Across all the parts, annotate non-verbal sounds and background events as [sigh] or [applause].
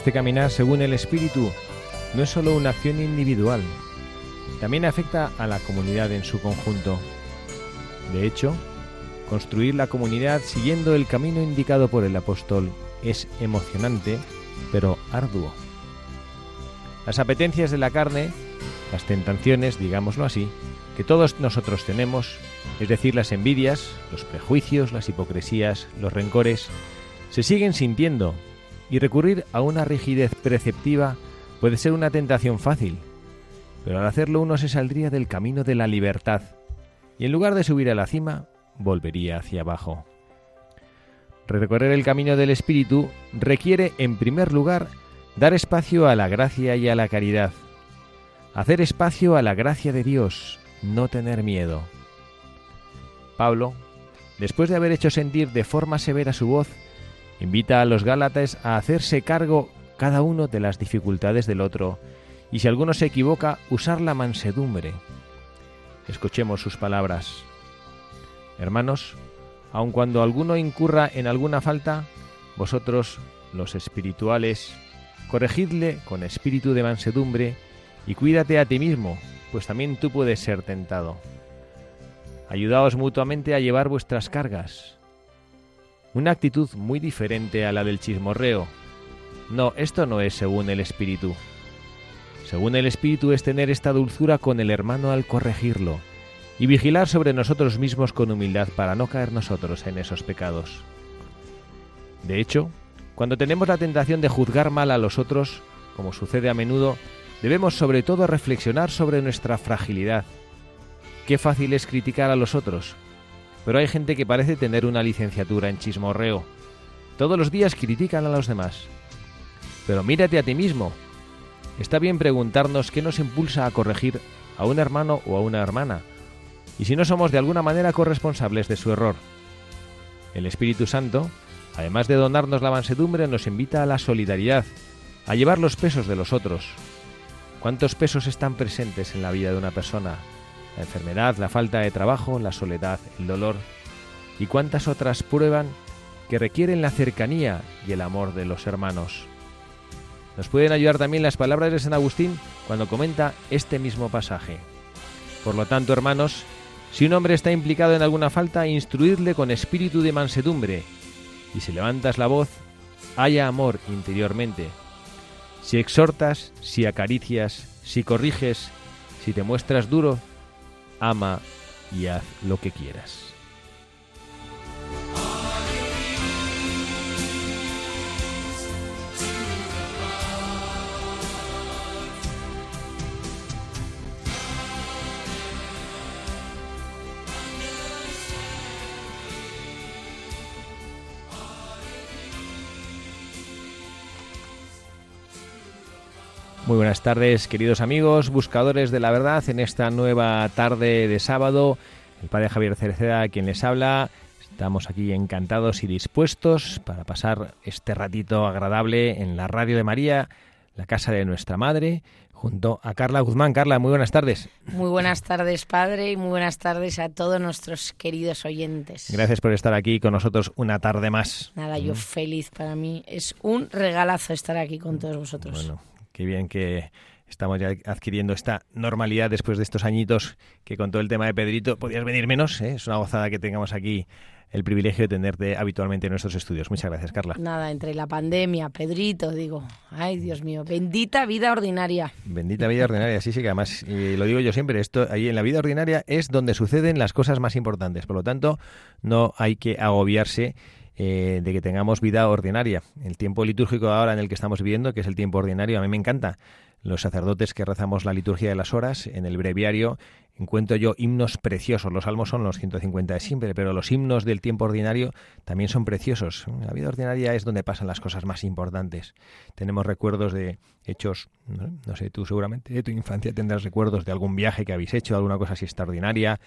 Este caminar según el Espíritu no es solo una acción individual, también afecta a la comunidad en su conjunto. De hecho, construir la comunidad siguiendo el camino indicado por el apóstol es emocionante, pero arduo. Las apetencias de la carne, las tentaciones, digámoslo así, que todos nosotros tenemos, es decir, las envidias, los prejuicios, las hipocresías, los rencores, se siguen sintiendo y recurrir a una rigidez preceptiva puede ser una tentación fácil, pero al hacerlo uno se saldría del camino de la libertad y en lugar de subir a la cima, volvería hacia abajo. Recorrer el camino del Espíritu requiere, en primer lugar, dar espacio a la gracia y a la caridad, hacer espacio a la gracia de Dios, no tener miedo. Pablo, después de haber hecho sentir de forma severa su voz, Invita a los Gálatas a hacerse cargo cada uno de las dificultades del otro y si alguno se equivoca, usar la mansedumbre. Escuchemos sus palabras. Hermanos, aun cuando alguno incurra en alguna falta, vosotros, los espirituales, corregidle con espíritu de mansedumbre y cuídate a ti mismo, pues también tú puedes ser tentado. Ayudaos mutuamente a llevar vuestras cargas una actitud muy diferente a la del chismorreo. No, esto no es según el espíritu. Según el espíritu es tener esta dulzura con el hermano al corregirlo y vigilar sobre nosotros mismos con humildad para no caer nosotros en esos pecados. De hecho, cuando tenemos la tentación de juzgar mal a los otros, como sucede a menudo, debemos sobre todo reflexionar sobre nuestra fragilidad. Qué fácil es criticar a los otros, pero hay gente que parece tener una licenciatura en chismorreo. Todos los días critican a los demás. Pero mírate a ti mismo. Está bien preguntarnos qué nos impulsa a corregir a un hermano o a una hermana, y si no somos de alguna manera corresponsables de su error. El Espíritu Santo, además de donarnos la mansedumbre, nos invita a la solidaridad, a llevar los pesos de los otros. ¿Cuántos pesos están presentes en la vida de una persona? La enfermedad, la falta de trabajo, la soledad, el dolor y cuántas otras prueban que requieren la cercanía y el amor de los hermanos. Nos pueden ayudar también las palabras de San Agustín cuando comenta este mismo pasaje. Por lo tanto, hermanos, si un hombre está implicado en alguna falta, instruidle con espíritu de mansedumbre, y si levantas la voz, haya amor interiormente. Si exhortas, si acaricias, si corriges, si te muestras duro, ama y haz lo que quieras. Muy buenas tardes, queridos amigos, buscadores de la verdad, en esta nueva tarde de sábado. El padre Javier Cereceda, quien les habla. Estamos aquí encantados y dispuestos para pasar este ratito agradable en la radio de María, la casa de nuestra madre, junto a Carla Guzmán. Carla, muy buenas tardes. Muy buenas tardes, padre, y muy buenas tardes a todos nuestros queridos oyentes. Gracias por estar aquí con nosotros una tarde más. Nada, yo feliz para mí. Es un regalazo estar aquí con todos vosotros. Bueno, qué bien que estamos ya adquiriendo esta normalidad después de estos añitos que con todo el tema de Pedrito podías venir menos. ¿eh? Es una gozada que tengamos aquí el privilegio de tenerte habitualmente en nuestros estudios. Muchas gracias, Carla. Nada, entre la pandemia, Pedrito, digo, ay Dios mío, bendita vida ordinaria. Bendita vida ordinaria, sí, sí, que además, y lo digo yo siempre, esto ahí en la vida ordinaria es donde suceden las cosas más importantes. Por lo tanto, no hay que agobiarse eh, de que tengamos vida ordinaria. El tiempo litúrgico ahora en el que estamos viviendo, que es el tiempo ordinario, a mí me encanta. Los sacerdotes que rezamos la liturgia de las horas en el breviario encuentro yo himnos preciosos. Los salmos son los 150 de siempre, pero los himnos del tiempo ordinario también son preciosos. La vida ordinaria es donde pasan las cosas más importantes. Tenemos recuerdos de hechos, no, sé, tú seguramente de tu infancia tendrás recuerdos de algún viaje que habéis hecho, alguna cosa así extraordinaria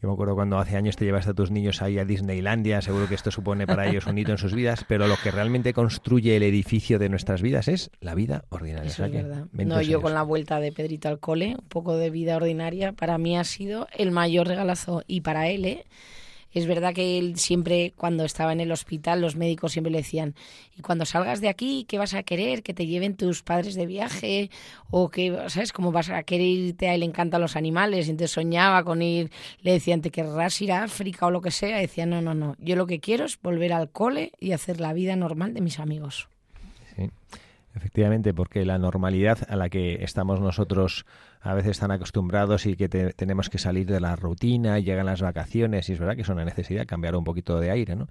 yo me acuerdo cuando hace años te llevaste a tus niños ahí a Disneylandia, seguro que esto supone para ellos un hito en sus vidas, pero lo que realmente construye el edificio de nuestras vidas es la vida ordinaria. Eso es verdad. No, yo con la vuelta de Pedrito al cole, un poco de vida ordinaria, para mí ha sido el mayor regalazo y para él, ¿eh? Es verdad que él siempre, cuando estaba en el hospital, los médicos siempre le decían, y cuando salgas de aquí, ¿qué vas a querer? ¿Que te lleven tus padres de viaje? ¿O que, sabes, cómo vas a querer irte? A él le encantan los animales, y entonces soñaba con ir, le decían, ¿te querrás ir a África o lo que sea? Y decía, no, no, no, yo lo que quiero es volver al cole y hacer la vida normal de mis amigos. Sí. Efectivamente, porque la normalidad a la que estamos nosotros a veces tan acostumbrados y que tenemos que salir de la rutina, llegan las vacaciones y es verdad que es una necesidad cambiar un poquito de aire, ¿no?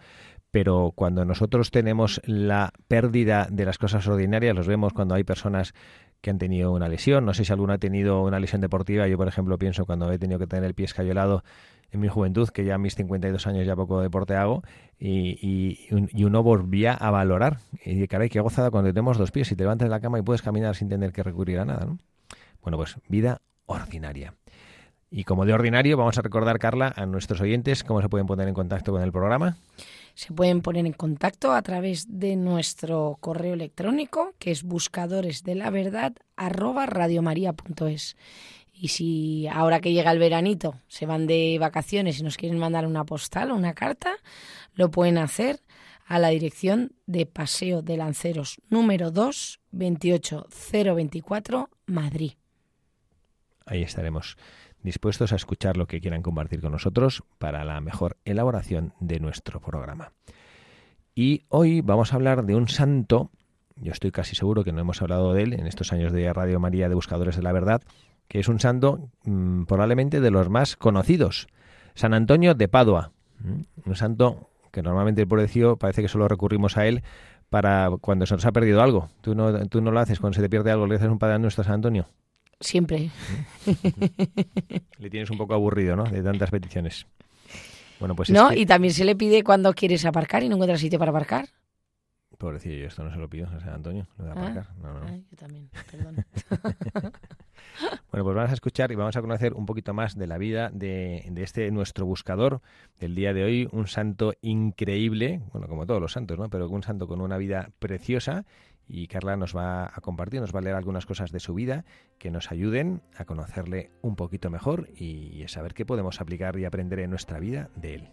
Pero cuando nosotros tenemos la pérdida de las cosas ordinarias, los vemos cuando hay personas que han tenido una lesión, no sé si alguno ha tenido una lesión deportiva, yo por ejemplo pienso cuando he tenido que tener el pie escayolado en mi juventud, que ya a mis 52 años ya poco deporte hago, y, y, uno volvía a valorar. Y caray, qué gozada cuando tenemos dos pies y te levantas de la cama y puedes caminar sin tener que recurrir a nada, ¿no? Bueno, pues vida ordinaria. Y como de ordinario, vamos a recordar, Carla, a nuestros oyentes cómo se pueden poner en contacto con el programa. Se pueden poner en contacto a través de nuestro correo electrónico, que es buscadores de la verdad y si ahora que llega el veranito se van de vacaciones y nos quieren mandar una postal o una carta, lo pueden hacer a la dirección de Paseo de Lanceros número 2, 28024, Madrid. Ahí estaremos dispuestos a escuchar lo que quieran compartir con nosotros para la mejor elaboración de nuestro programa. Y hoy vamos a hablar de un santo, yo estoy casi seguro que no hemos hablado de él en estos años de Radio María de Buscadores de la Verdad, que es un santo mm, probablemente de los más conocidos, San Antonio de Padua, un santo que normalmente el pobrecillo parece que solo recurrimos a él para cuando se nos ha perdido algo. ¿Tú no, tú no lo haces cuando se te pierde algo? ¿Le haces un Padre Nuestro a San Antonio? Siempre. Le tienes un poco aburrido, ¿no? De tantas peticiones. Bueno, pues no, y también se le pide cuando quieres aparcar y no encuentras sitio para aparcar. Pobrecillo, yo esto no se lo pido a San Antonio, lo de ah, no, no. yo también, perdón. [laughs] Bueno, pues vamos a escuchar y vamos a conocer un poquito más de la vida de, este nuestro buscador del día de hoy, un santo increíble, bueno, como todos los santos, ¿no? Pero un santo con una vida preciosa y Carla nos va a compartir, nos va a leer algunas cosas de su vida que nos ayuden a conocerle un poquito mejor y a saber qué podemos aplicar y aprender en nuestra vida de él.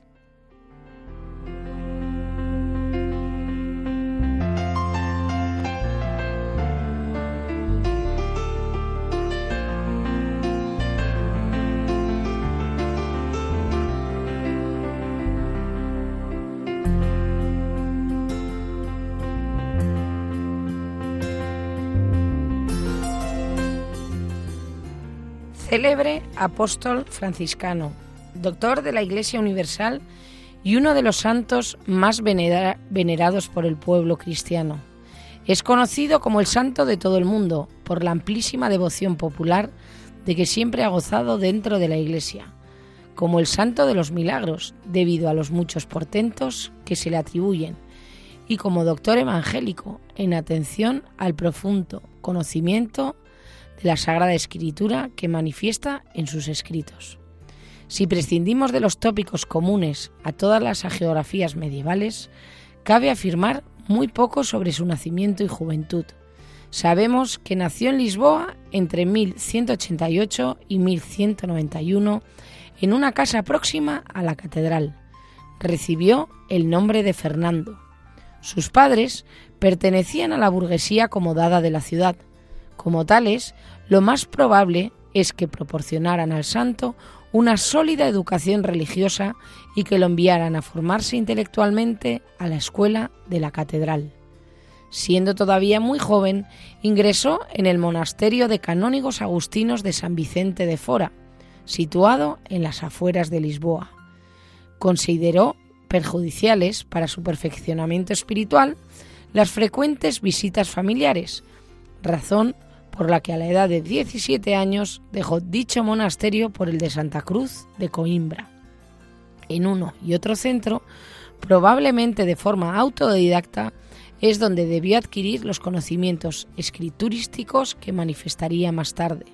Célebre apóstol franciscano, doctor de la Iglesia Universal y uno de los santos más venerados por el pueblo cristiano. Es conocido como el santo de todo el mundo por la amplísima devoción popular de que siempre ha gozado dentro de la Iglesia, como el santo de los milagros, debido a los muchos portentos que se le atribuyen, y como doctor evangélico en atención al profundo conocimiento la Sagrada Escritura que manifiesta en sus escritos. Si prescindimos de los tópicos comunes a todas las geografías medievales, cabe afirmar muy poco sobre su nacimiento y juventud, Sabemos que nació en Lisboa entre 1188 y 1191 en una casa próxima a la catedral. Recibió el nombre de Fernando. Sus padres pertenecían a la burguesía acomodada de la ciudad. Como tales, lo más probable es que proporcionaran al santo una sólida educación religiosa y que lo enviaran a formarse intelectualmente a la escuela de la catedral. Siendo todavía muy joven, ingresó en el monasterio de canónigos agustinos de San Vicente de Fora, situado en las afueras de Lisboa. Consideró perjudiciales para su perfeccionamiento espiritual las frecuentes visitas familiares, razón por la que a la edad de 17 años dejó dicho monasterio por el de Santa Cruz de Coimbra. En uno y otro centro, probablemente de forma autodidacta, es donde debió adquirir los conocimientos escriturísticos que manifestaría más tarde.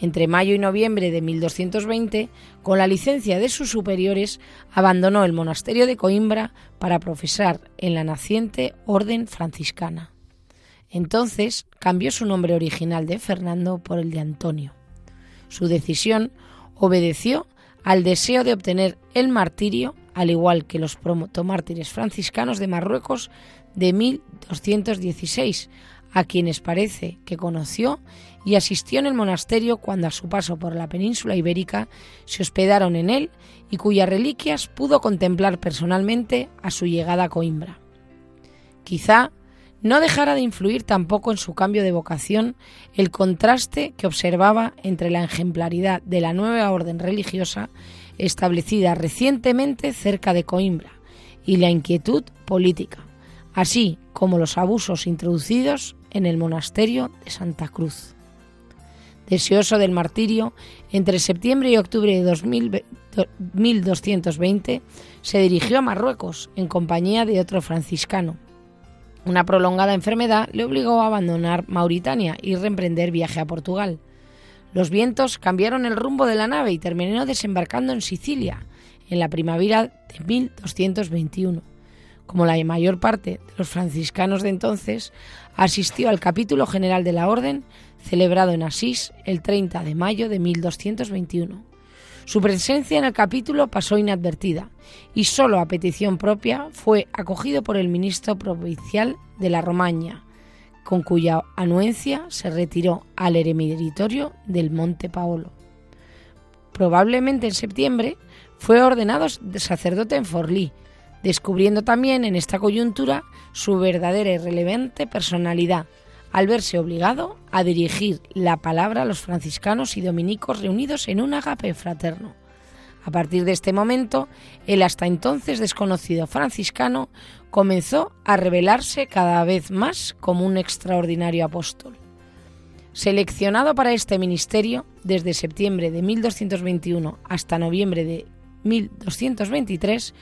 Entre mayo y noviembre de 1220, con la licencia de sus superiores, abandonó el monasterio de Coimbra para profesar en la naciente orden franciscana. Entonces cambió su nombre original de Fernando por el de Antonio. Su decisión obedeció al deseo de obtener el martirio, al igual que los promotomártires franciscanos de Marruecos de 1216, a quienes parece que conoció y asistió en el monasterio cuando a su paso por la península ibérica se hospedaron en él y cuyas reliquias pudo contemplar personalmente a su llegada a Coimbra. Quizá no dejara de influir tampoco en su cambio de vocación el contraste que observaba entre la ejemplaridad de la nueva orden religiosa establecida recientemente cerca de Coimbra y la inquietud política, así como los abusos introducidos en el monasterio de Santa Cruz. Deseoso del martirio, entre septiembre y octubre de 1220 se dirigió a Marruecos en compañía de otro franciscano, una prolongada enfermedad le obligó a abandonar Mauritania y reemprender viaje a Portugal. Los vientos cambiaron el rumbo de la nave y terminó desembarcando en Sicilia en la primavera de 1221. Como la mayor parte de los franciscanos de entonces, asistió al capítulo general de la orden celebrado en Asís el 30 de mayo de 1221. Su presencia en el capítulo pasó inadvertida y solo a petición propia fue acogido por el ministro provincial de la Romaña, con cuya anuencia se retiró al eremitorio del Monte Paolo. Probablemente en septiembre fue ordenado sacerdote en Forlí, descubriendo también en esta coyuntura su verdadera y relevante personalidad, al verse obligado a dirigir la palabra a los franciscanos y dominicos reunidos en un agape fraterno. A partir de este momento, el hasta entonces desconocido franciscano comenzó a revelarse cada vez más como un extraordinario apóstol. Seleccionado para este ministerio desde septiembre de 1221 hasta noviembre de 1223,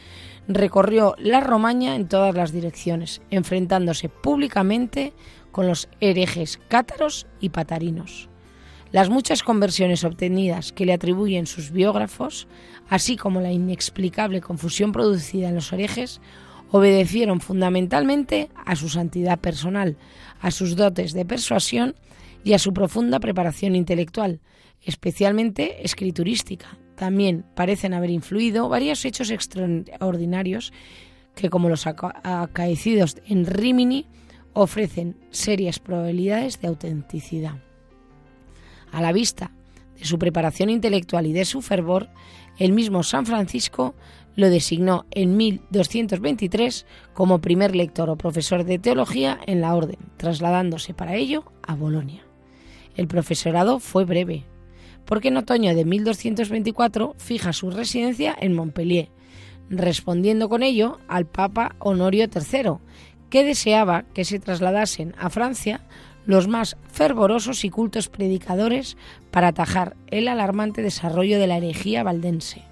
recorrió la Romaña en todas las direcciones, enfrentándose públicamente con los herejes cátaros y patarinos. Las muchas conversiones obtenidas que le atribuyen sus biógrafos, así como la inexplicable confusión producida en los herejes, obedecieron fundamentalmente a su santidad personal, a sus dotes de persuasión y a su profunda preparación intelectual, especialmente escriturística. También parecen haber influido varios hechos extraordinarios que, como los acaecidos en Rimini, ofrecen serias probabilidades de autenticidad. A la vista de su preparación intelectual y de su fervor, el mismo San Francisco lo designó en 1223 como primer lector o profesor de teología en la orden, trasladándose para ello a Bolonia. El profesorado fue breve, porque en otoño de 1224 fija su residencia en Montpellier, respondiendo con ello al Papa Honorio III, que deseaba que se trasladasen a Francia los más fervorosos y cultos predicadores para atajar el alarmante desarrollo de la herejía valdense.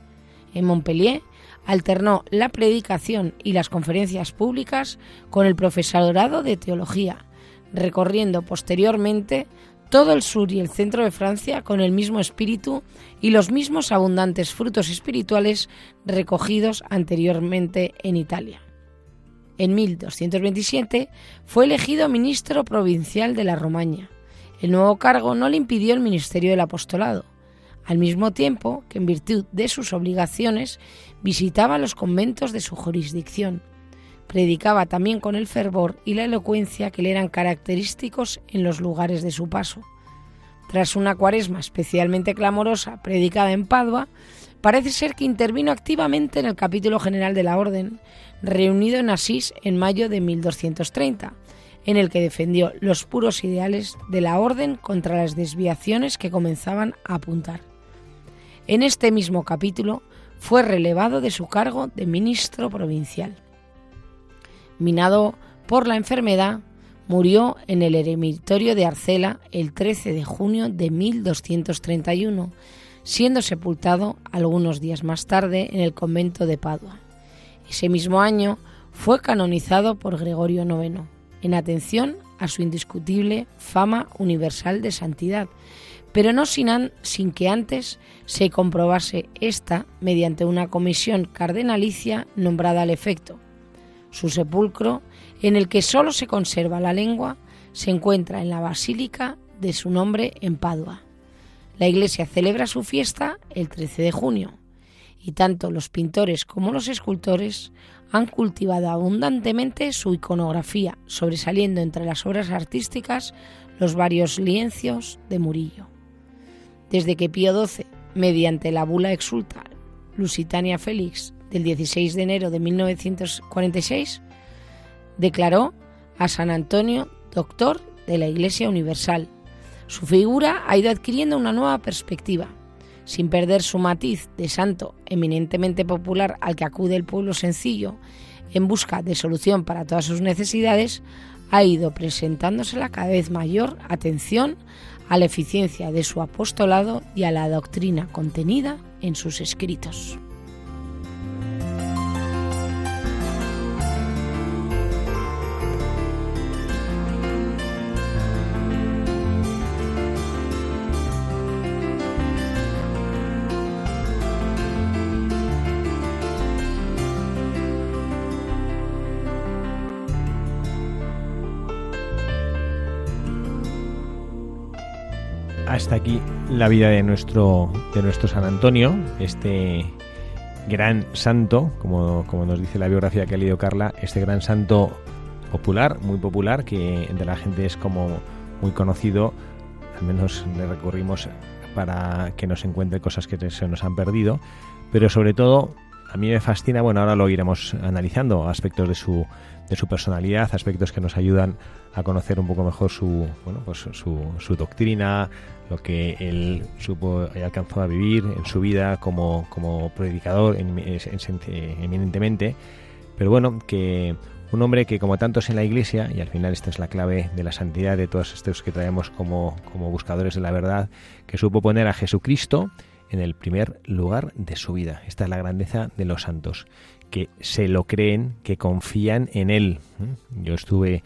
En Montpellier alternó la predicación y las conferencias públicas con el profesorado de teología, recorriendo posteriormente todo el sur y el centro de Francia con el mismo espíritu y los mismos abundantes frutos espirituales recogidos anteriormente en Italia. En 1227 fue elegido ministro provincial de la Romaña. El nuevo cargo no le impidió el ministerio del apostolado, al mismo tiempo que en virtud de sus obligaciones visitaba los conventos de su jurisdicción. Predicaba también con el fervor y la elocuencia que le eran característicos en los lugares de su paso. Tras una cuaresma especialmente clamorosa predicada en Padua, parece ser que intervino activamente en el capítulo general de la Orden, reunido en Asís en mayo de 1230, en el que defendió los puros ideales de la Orden contra las desviaciones que comenzaban a apuntar. En este mismo capítulo fue relevado de su cargo de ministro provincial. Minado por la enfermedad, murió en el eremitorio de Arcela el 13 de junio de 1231, siendo sepultado algunos días más tarde en el convento de Padua. Ese mismo año fue canonizado por Gregorio IX, en atención a su indiscutible fama universal de santidad, pero no sin, sin, que antes se comprobase esta mediante una comisión cardenalicia nombrada al efecto. Su sepulcro en el que sólo se conserva la lengua, se encuentra en la Basílica de su nombre en Padua. La iglesia celebra su fiesta el 13 de junio y tanto los pintores como los escultores han cultivado abundantemente su iconografía, sobresaliendo entre las obras artísticas los varios lienzos de Murillo. Desde que Pío XII, mediante la bula exulta Lusitania Félix del 16 de enero de 1946, declaró a San Antonio doctor de la Iglesia Universal. Su figura ha ido adquiriendo una nueva perspectiva, sin perder su matiz de santo eminentemente popular al que acude el pueblo sencillo en busca de solución para todas sus necesidades, ha ido presentándose la cada vez mayor atención a la eficiencia de su apostolado y a la doctrina contenida en sus escritos. Hasta aquí la vida de nuestro, de nuestro San Antonio, este gran santo, como, como nos dice la biografía que ha leído Carla, este gran santo popular, muy popular, que entre la gente es como muy conocido, al menos le recurrimos para que nos encuentre cosas que se nos han perdido, pero sobre todo a mí me fascina, bueno, ahora lo iremos analizando, aspectos de su, de su personalidad, aspectos que nos ayudan a conocer un poco mejor su, bueno, pues su, su doctrina, lo que él supo y alcanzó a vivir en su vida como, como predicador eminentemente, pero bueno, que un hombre que como tantos en la iglesia, y al final esta es la clave de la santidad de todos estos que traemos como, como buscadores de la verdad, que supo poner a Jesucristo en el primer lugar de su vida. Esta es la grandeza de los santos, que se lo creen, que confían en Él. Yo estuve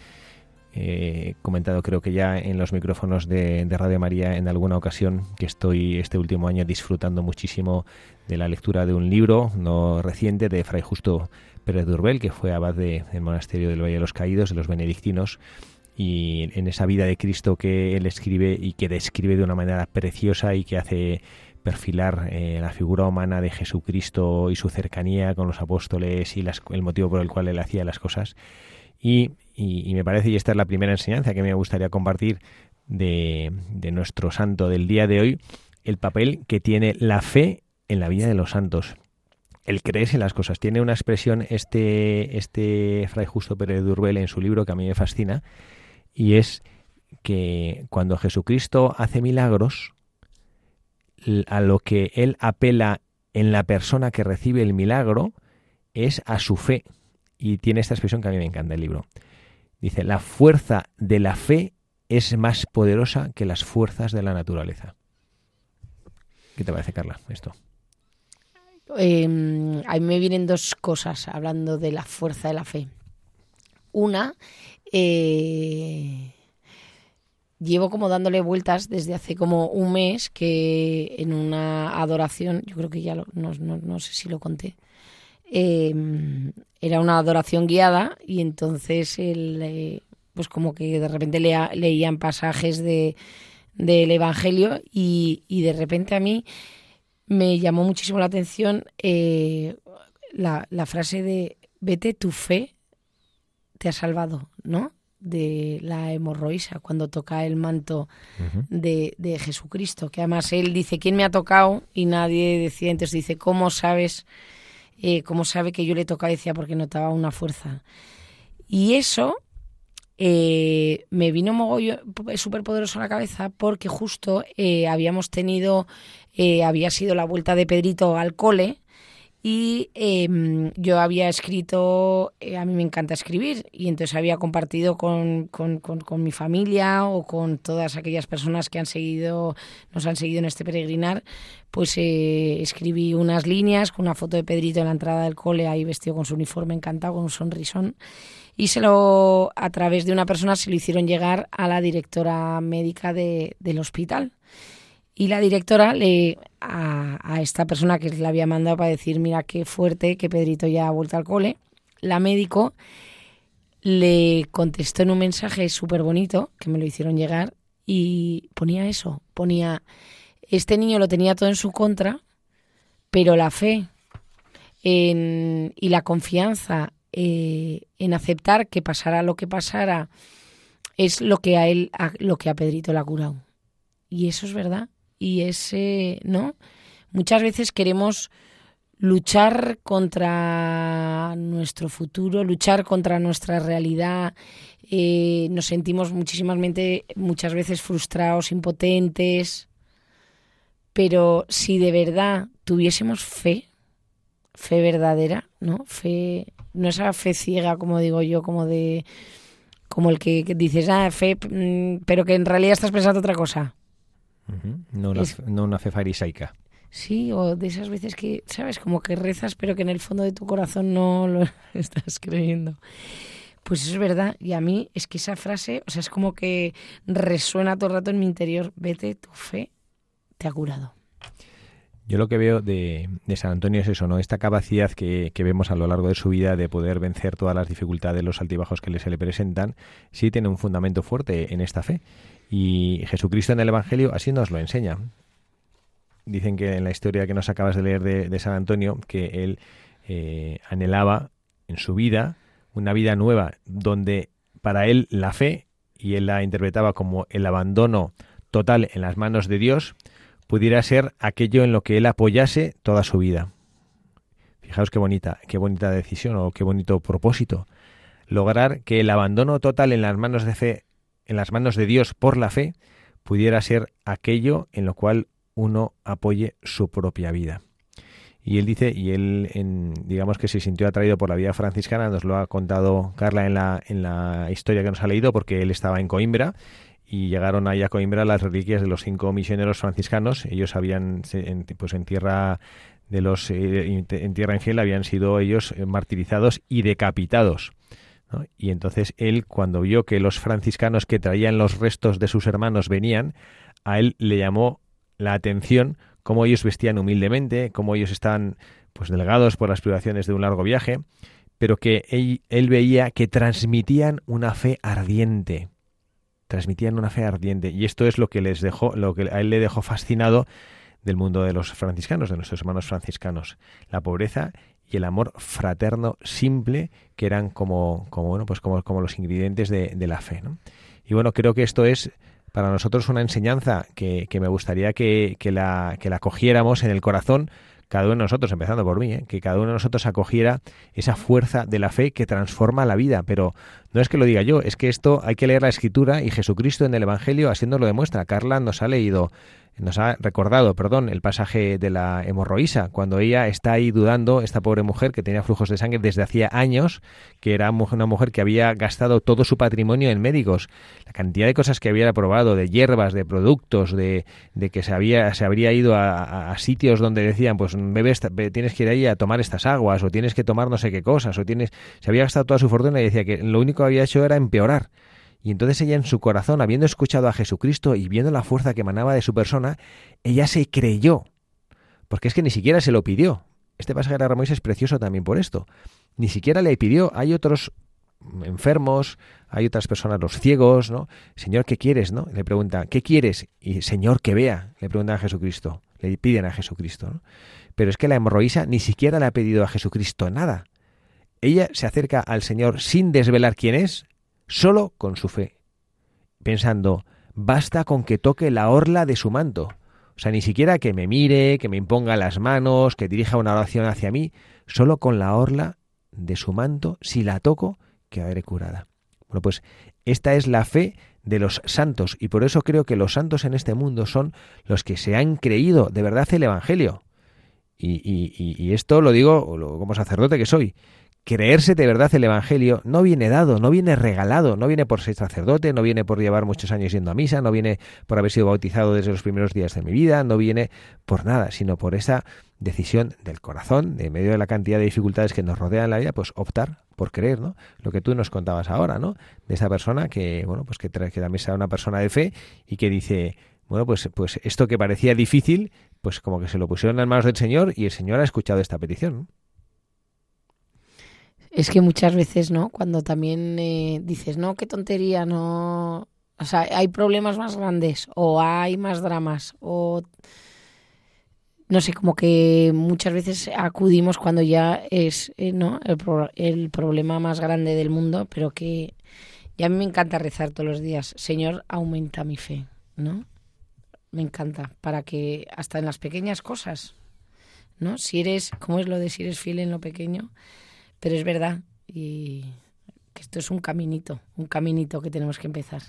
eh, comentado creo que ya en los micrófonos de, Radio María en alguna ocasión que estoy este último año disfrutando muchísimo de la lectura de un libro no reciente de Fray Justo Pérez de Urbel, que fue abad del monasterio del Valle de los Caídos, de los benedictinos, y en esa vida de Cristo que él escribe y que describe de una manera preciosa y que hace perfilar eh, la figura humana de Jesucristo y su cercanía con los apóstoles y el motivo por el cual él hacía las cosas. Y, me parece, y esta es la primera enseñanza que me gustaría compartir de, nuestro santo del día de hoy, el papel que tiene la fe en la vida de los santos. El creerse en las cosas. Tiene una expresión este, este fray Justo Pérez de en su libro que a mí me fascina, y es que cuando Jesucristo hace milagros, a lo que él apela en la persona que recibe el milagro es a su fe. Y tiene esta expresión que a mí me encanta el libro. Dice, la fuerza de la fe es más poderosa que las fuerzas de la naturaleza. ¿Qué te parece, Carla, esto? Em, a mí me vienen dos cosas hablando de la fuerza de la fe. Una, eh, llevo como dándole vueltas desde hace como un mes que en una adoración, yo creo que ya no, sé si lo conté, em, era una adoración guiada y entonces él, eh, pues como que de repente leían pasajes de, del Evangelio y, de repente a mí me llamó muchísimo la atención eh, la, la frase de vete tu fe te ha salvado, ¿no? de la hemorroísa cuando toca el manto de, de, Jesucristo, que además él dice, ¿quién me ha tocado? Y nadie decía, entonces dice, ¿cómo sabes? Eh, ¿Cómo sabe que yo le tocaba? Decía, porque notaba una fuerza. Y eso eh, me vino mogollo súper poderoso a la cabeza porque justo eh, habíamos tenido, había sido la vuelta de Pedrito al cole y em, yo había escrito, eh, a mí me encanta escribir, y entonces había compartido con, con, con, mi familia o con todas aquellas personas que han seguido, nos han seguido en este peregrinar, pues eh, escribí unas líneas con una foto de Pedrito en la entrada del cole, ahí vestido con su uniforme encantado, con un sonrisón, y se lo, a través de una persona se lo hicieron llegar a la directora médica de, del hospital. Y la directora le a, esta persona que le había mandado para decir, mira qué fuerte que Pedrito ya ha vuelto al cole, la médico le contestó en un mensaje súper bonito que me lo hicieron llegar y ponía eso, ponía, este niño lo tenía todo en su contra, pero la fe y la confianza eh, en aceptar que pasara lo que pasara es lo que a él, lo que a Pedrito le ha curado. Y eso es verdad y ese, ¿no? Muchas veces queremos luchar contra nuestro futuro, luchar contra nuestra realidad. Eh, nos sentimos muchísimas muchas veces frustrados, impotentes. Pero si de verdad tuviésemos fe, fe verdadera, ¿no? Fe, no esa fe ciega, como digo yo, como de como el que, dices, ah, fe, mm, pero que en realidad estás pensando otra cosa no, una, fe farisaica. Sí, o de esas veces que, ¿sabes? Como que rezas, pero que en el fondo de tu corazón no lo [laughs] estás creyendo. Pues eso es verdad. Y a mí es que esa frase, o sea, es como que resuena todo el rato en mi interior. Vete, tu fe te ha curado. Yo lo que veo de, San Antonio es eso, ¿no? Esta capacidad que, que, vemos a lo largo de su vida de poder vencer todas las dificultades, los altibajos que se le presentan, sí tiene un fundamento fuerte en esta fe. Y Jesucristo en el Evangelio así nos lo enseña. Dicen que en la historia que nos acabas de leer de, San Antonio, que él eh, anhelaba en su vida una vida nueva, donde para él la fe, y él la interpretaba como el abandono total en las manos de Dios, pudiera ser aquello en lo que él apoyase toda su vida. Fijaos qué bonita, qué bonita decisión o qué bonito propósito. Lograr que el abandono total en las manos de fe en las manos de Dios por la fe pudiera ser aquello en lo cual uno apoye su propia vida. Y él dice, y él en, digamos que se sintió atraído por la vida franciscana, nos lo ha contado Carla en la, en la historia que nos ha leído, porque él estaba en Coimbra y llegaron ahí a Coimbra las reliquias de los cinco misioneros franciscanos. Ellos habían, pues en tierra de los, eh, en tierra infiel habían sido ellos eh, martirizados y decapitados. Y entonces él, cuando vio que los franciscanos que traían los restos de sus hermanos venían, a él le llamó la atención cómo ellos vestían humildemente, cómo ellos estaban pues delgados por las privaciones de un largo viaje, pero que él, él veía que transmitían una fe ardiente, transmitían una fe ardiente, y esto es lo que les dejó, lo que a él le dejó fascinado del mundo de los franciscanos, de nuestros hermanos franciscanos, la pobreza y el amor fraterno simple que eran como, como bueno, pues como, como los ingredientes de, de la fe. ¿no? Y bueno, creo que esto es para nosotros una enseñanza que, que me gustaría que, que, la, que la cogiéramos en el corazón cada uno de nosotros, empezando por mí, ¿eh? que cada uno de nosotros acogiera esa fuerza de la fe que transforma la vida. Pero no es que lo diga yo, es que esto hay que leer la escritura y Jesucristo en el Evangelio haciendo lo demuestra. Carla nos ha leído nos ha recordado, perdón, el pasaje de la hemorroísa, cuando ella está ahí dudando, esta pobre mujer que tenía flujos de sangre desde hacía años, que era una mujer que había gastado todo su patrimonio en médicos, la cantidad de cosas que había probado, de hierbas, de productos, de, de que se había se habría ido a, sitios donde decían, pues bebes, tienes que ir ahí a tomar estas aguas, o tienes que tomar no sé qué cosas, o tienes, se había gastado toda su fortuna y decía que lo único que había hecho era empeorar. Y entonces ella en su corazón, habiendo escuchado a Jesucristo y viendo la fuerza que emanaba de su persona, ella se creyó. Porque es que ni siquiera se lo pidió. este pasaje de Ramón es precioso también por esto. Ni siquiera le pidió, hay otros enfermos, hay otras personas, los ciegos, ¿no? Señor, ¿qué quieres? ¿no? Le pregunta, ¿qué quieres? Y Señor, que vea, le preguntan a Jesucristo, le piden a Jesucristo, ¿no? Pero es que la hemorroísa ni siquiera le ha pedido a Jesucristo nada. Ella se acerca al Señor sin desvelar quién es, solo con su fe, pensando, basta con que toque la orla de su manto. O sea, ni siquiera que me mire, que me imponga las manos, que dirija una oración hacia mí, solo con la orla de su manto, si la toco, quedaré curada. Bueno, pues esta es la fe de los santos y por eso creo que los santos en este mundo son los que se han creído de verdad el Evangelio. Y, y esto lo digo como sacerdote que soy creerse de verdad el Evangelio no viene dado, no viene regalado, no viene por ser sacerdote, no viene por llevar muchos años yendo a misa, no viene por haber sido bautizado desde los primeros días de mi vida, no viene por nada, sino por esa decisión del corazón, de medio de la cantidad de dificultades que nos rodean en la vida, pues optar por creer, ¿no? Lo que tú nos contabas ahora, ¿no? De esa persona que, bueno, pues que, que también sea una persona de fe y que dice, bueno, pues, pues esto que parecía difícil, pues como que se lo pusieron en las manos del Señor y el Señor ha escuchado esta petición. ¿no? Es que muchas veces, ¿no? Cuando también eh, dices, no, qué tontería, no. O sea, hay problemas más grandes, o hay más dramas, o. No sé, como que muchas veces acudimos cuando ya es eh, ¿no? el, el problema más grande del mundo, pero que ya a mí me encanta rezar todos los días. Señor, aumenta mi fe, ¿no? Me encanta, para que hasta en las pequeñas cosas, ¿no? Si eres, ¿cómo es lo de si eres fiel en lo pequeño? Pero es verdad y que esto es un caminito, un caminito que tenemos que empezar.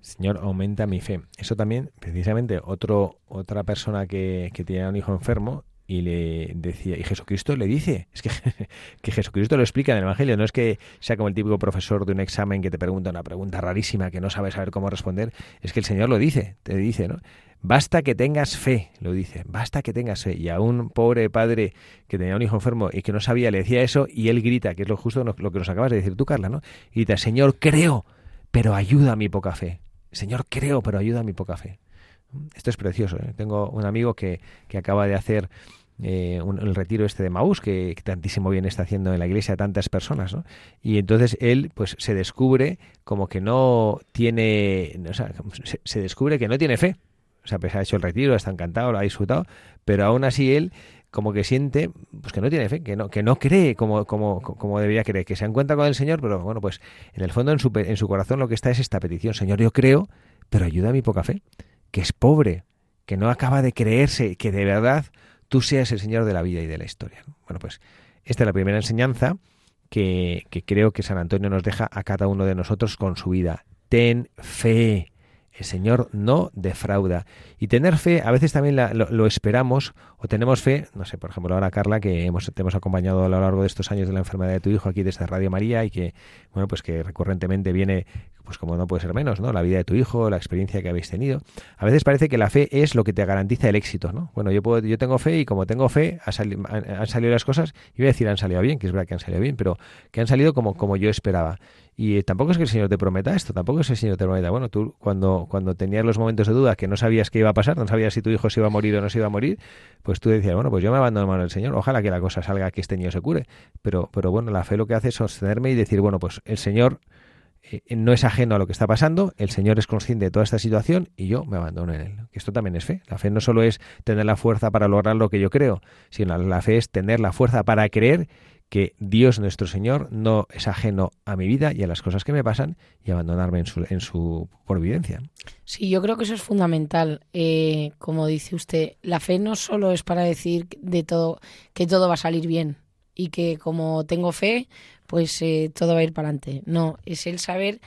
Señor, aumenta mi fe. Eso también, precisamente, otro, otra persona que, que tenía un hijo enfermo y le decía, y Jesucristo le dice, es que, [laughs] que, Jesucristo lo explica en el Evangelio, no es que sea como el típico profesor de un examen que te pregunta una pregunta rarísima que no sabes saber cómo responder, es que el Señor lo dice, te dice, ¿no? Basta que tengas fe, lo dice, basta que tengas fe. Y a un pobre padre que tenía un hijo enfermo y que no sabía, le decía eso y él grita, que es lo justo lo que nos acabas de decir tú, Carla, ¿no? Y grita, Señor, creo, pero ayuda a mi poca fe. Señor, creo, pero ayuda a mi poca fe. Esto es precioso. ¿eh? Tengo un amigo que, que acaba de hacer eh, el retiro este de Maús, que, tantísimo bien está haciendo en la iglesia a tantas personas, ¿no? Y entonces él, pues, se descubre como que no tiene, o sea, se, se descubre que no tiene fe o sea, pues ha hecho el retiro, está encantado, lo ha disfrutado, pero aún así él como que siente pues que no tiene fe, que no, que no cree como, como, como debería creer, que se encuentra con el Señor, pero bueno, pues en el fondo en su, en su corazón lo que está es esta petición, Señor, yo creo, pero ayuda a mi poca fe, que es pobre, que no acaba de creerse, que de verdad tú seas el Señor de la vida y de la historia. Bueno, pues esta es la primera enseñanza que, que creo que San Antonio nos deja a cada uno de nosotros con su vida. Ten fe el Señor no defrauda. Y tener fe, a veces también lo, esperamos o tenemos fe, no sé, por ejemplo, ahora Carla, que hemos, te hemos acompañado a lo largo de estos años de la enfermedad de tu hijo aquí desde Radio María y que, bueno, pues que recurrentemente viene, pues como no puede ser menos, ¿no? La vida de tu hijo, la experiencia que habéis tenido. A veces parece que la fe es lo que te garantiza el éxito, ¿no? Bueno, yo, puedo, yo tengo fe y como tengo fe, han, salido las cosas, y voy a decir han salido bien, que es verdad que han salido bien, pero que han salido como, como yo esperaba. Y tampoco es que el Señor te prometa esto, tampoco es que el Señor te prometa. Bueno, tú cuando, cuando tenías los momentos de duda que no sabías qué iba a pasar, no sabías si tu hijo se iba a morir o no se iba a morir, pues tú decías, bueno, pues yo me abandono en manos del Señor, ojalá que la cosa salga, que este niño se cure. Pero, pero bueno, la fe lo que hace es sostenerme y decir, bueno, pues el Señor eh, no es ajeno a lo que está pasando, el Señor es consciente de toda esta situación y yo me abandono en Él. Esto también es fe. La fe no solo es tener la fuerza para lograr lo que yo creo, sino la fe es tener la fuerza para creer que Dios nuestro Señor no es ajeno a mi vida y a las cosas que me pasan y abandonarme en su, en su providencia. Sí, yo creo que eso es fundamental. Eh, como dice usted, la fe no solo es para decir de todo que todo va a salir bien y que como tengo fe, pues eh, todo va a ir para adelante. No, es el saber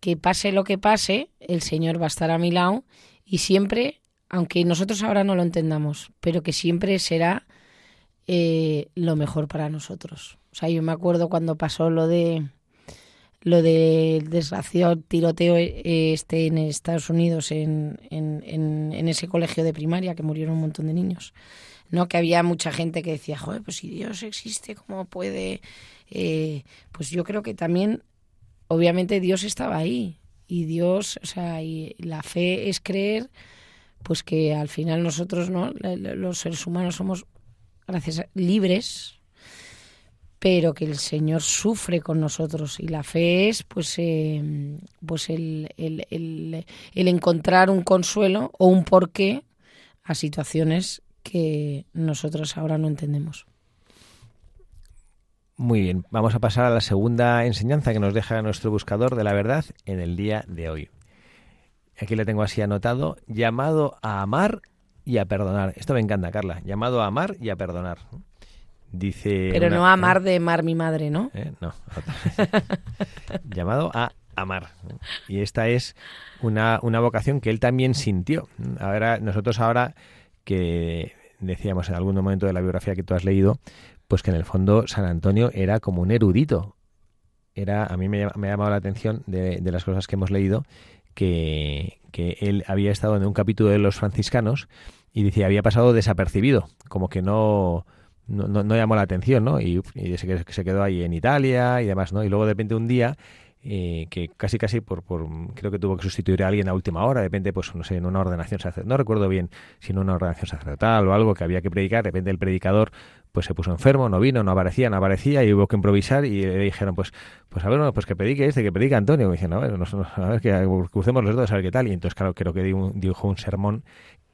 que pase lo que pase, el Señor va a estar a mi lado y siempre, aunque nosotros ahora no lo entendamos, pero que siempre será eh, lo mejor para nosotros. O sea, yo me acuerdo cuando pasó lo de lo del desgraciado tiroteo eh, este en Estados Unidos en, en, en, ese colegio de primaria que murieron un montón de niños no que había mucha gente que decía joder pues si Dios existe cómo puede eh, pues yo creo que también obviamente Dios estaba ahí y Dios o sea y la fe es creer pues que al final nosotros no los seres humanos somos gracias libres, pero que el Señor sufre con nosotros y la fe es pues, eh, pues el, el, el, encontrar un consuelo o un porqué a situaciones que nosotros ahora no entendemos. Muy bien, vamos a pasar a la segunda enseñanza que nos deja nuestro buscador de la verdad en el día de hoy. Aquí le tengo así anotado, llamado a amar y a perdonar. Esto me encanta, Carla, llamado a amar y a perdonar. Dice. Pero no amar de mar mi madre, ¿no? ¿Eh? No. [laughs] Llamado a amar. Y esta es una, una vocación que él también sintió. Ahora, nosotros ahora que decíamos en algún momento de la biografía que tú has leído, pues que en el fondo San Antonio era como un erudito. Era, a mí me, ha llamado la atención de, de, las cosas que hemos leído que, que él había estado en un capítulo de los franciscanos y decía, había pasado desapercibido, como que no, no, no, llamó la atención, ¿no? Y, y se, quedó ahí en Italia y demás, ¿no? Y luego de repente un día, eh, que casi casi por, por, creo que tuvo que sustituir a alguien a última hora, de repente, pues no sé, en una ordenación sacerdotal, no recuerdo bien si en una ordenación sacerdotal o algo que había que predicar, de repente el predicador pues se puso enfermo, no vino, no aparecía, no aparecía y hubo que improvisar y le dijeron, pues, pues a ver, pues que predique este, que predica Antonio. Y dicen, a ver, a ver, que crucemos los dedos a ver qué tal. Y entonces, claro, creo que dijo un sermón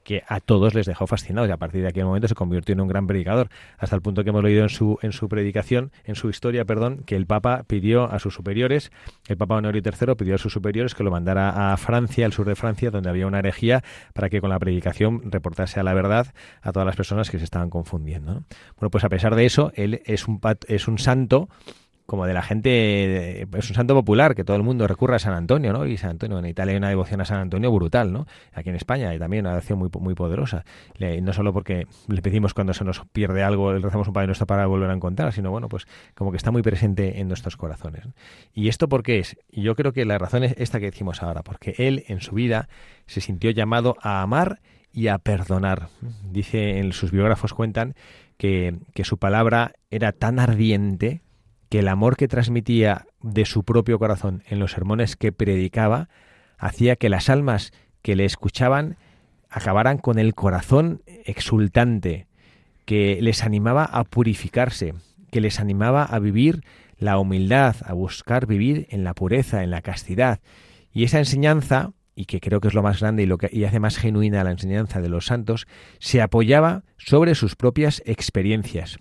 que a todos les dejó fascinados y a partir de aquel momento se convirtió en un gran predicador, hasta el punto que hemos leído en su, en su predicación, en su historia, perdón, que el Papa pidió a sus superiores, el Papa Honorio III pidió a sus superiores que lo mandara a Francia, al sur de Francia, donde había una herejía, para que con la predicación reportase a la verdad a todas las personas que se estaban confundiendo. Bueno, pues a pesar de eso, él es un, es un santo como de la gente, es un santo popular que todo el mundo recurre a San Antonio, ¿no? Y San Antonio, en Italia hay una devoción a San Antonio brutal, ¿no? Aquí en España hay también una devoción muy, muy poderosa. no solo porque le pedimos cuando se nos pierde algo, le rezamos un Padre Nuestro para volver a encontrar, sino bueno, pues como que está muy presente en nuestros corazones. ¿Y esto por qué es? Yo creo que la razón es esta que decimos ahora, porque él en su vida se sintió llamado a amar y a perdonar. Dice, en sus biógrafos cuentan que, que su palabra era tan ardiente, que el amor que transmitía de su propio corazón en los sermones que predicaba hacía que las almas que le escuchaban acabaran con el corazón exultante, que les animaba a purificarse, que les animaba a vivir la humildad, a buscar vivir en la pureza, en la castidad. Y esa enseñanza, y que creo que es lo más grande y lo que y hace más genuina la enseñanza de los santos, se apoyaba sobre sus propias experiencias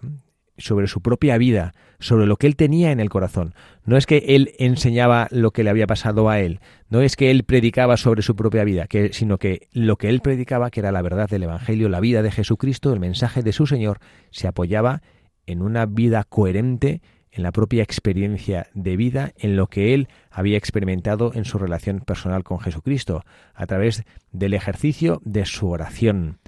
sobre su propia vida, sobre lo que él tenía en el corazón. No es que él enseñaba lo que le había pasado a él, no es que él predicaba sobre su propia vida, sino que lo que él predicaba, que era la verdad del Evangelio, la vida de Jesucristo, el mensaje de su Señor, se apoyaba en una vida coherente, en la propia experiencia de vida, en lo que él había experimentado en su relación personal con Jesucristo, a través del ejercicio de su oración,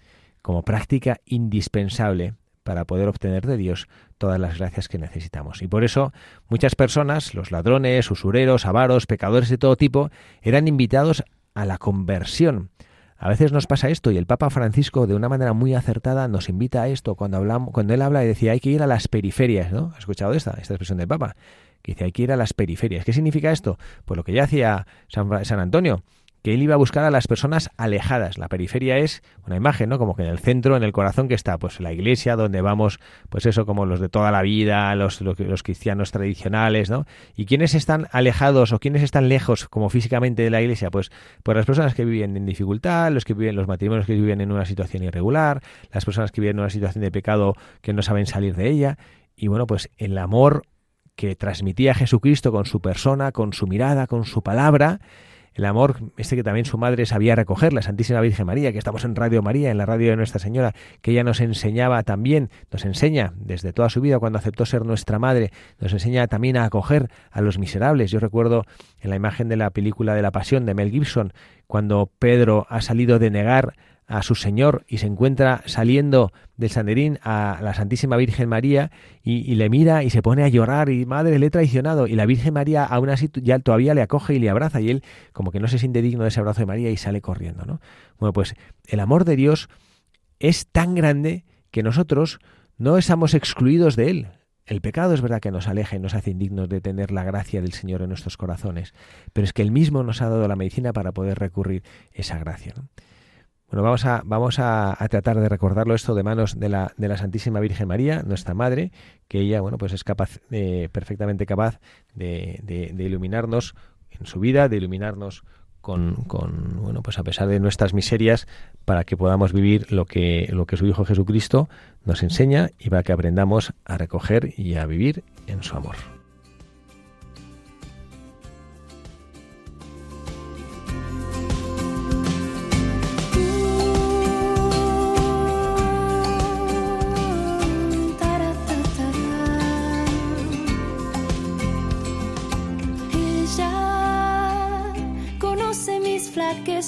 como práctica indispensable para poder obtener de Dios todas las gracias que necesitamos. Y por eso muchas personas, los ladrones, usureros, avaros, pecadores de todo tipo, eran invitados a la conversión. A veces nos pasa esto y el Papa Francisco de una manera muy acertada nos invita a esto cuando hablamos, cuando él habla y decía hay que ir a las periferias, ¿no? ¿Has escuchado esta, esta expresión del Papa? Que dice hay que ir a las periferias. ¿Qué significa esto? Pues lo que ya hacía San, San Antonio, que él iba a buscar a las personas alejadas. La periferia es una imagen, ¿no? Como que en el centro, en el corazón que está, pues la iglesia, donde vamos, pues eso, como los de toda la vida, los, los, cristianos tradicionales, ¿no? ¿Y quiénes están alejados o quiénes están lejos, como físicamente de la iglesia? Pues, pues las personas que viven en dificultad, los que viven, los matrimonios que viven en una situación irregular, las personas que viven en una situación de pecado que no saben salir de ella. Y bueno, pues el amor que transmitía Jesucristo con su persona, con su mirada, con su palabra, el amor, este que también su madre sabía recoger, la Santísima Virgen María, que estamos en Radio María, en la radio de Nuestra Señora, que ella nos enseñaba también, nos enseña desde toda su vida cuando aceptó ser nuestra madre, nos enseña también a acoger a los miserables. Yo recuerdo en la imagen de la película de la Pasión de Mel Gibson, cuando Pedro ha salido de negar a su Señor y se encuentra saliendo del Sanderín a la Santísima Virgen María y, le mira y se pone a llorar y madre le he traicionado y la Virgen María aún así ya todavía le acoge y le abraza y él como que no se siente digno de ese abrazo de María y sale corriendo, ¿no? Bueno, pues el amor de Dios es tan grande que nosotros no estamos excluidos de él. El pecado es verdad que nos aleja y nos hace indignos de tener la gracia del Señor en nuestros corazones, pero es que Él mismo nos ha dado la medicina para poder recurrir esa gracia. Bueno, vamos a, vamos a, tratar de recordarlo esto de manos de la, de la Santísima Virgen María, nuestra Madre, que ella, bueno, pues es capaz, perfectamente capaz de, de, iluminarnos en su vida, de iluminarnos con, con, bueno, pues a pesar de nuestras miserias, para que podamos vivir lo que, lo que su Hijo Jesucristo nos enseña y para que aprendamos a recoger y a vivir en su amor.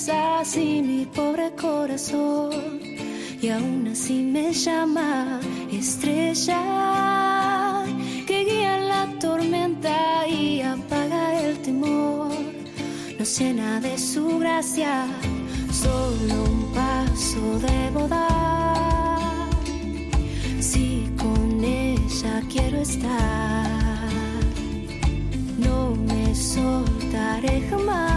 Así mi pobre corazón y aún así me llama estrella que guía la tormenta y apaga el temor. Nos llena de su gracia, solo un paso debo dar. Si con ella quiero estar, no me soltaré jamás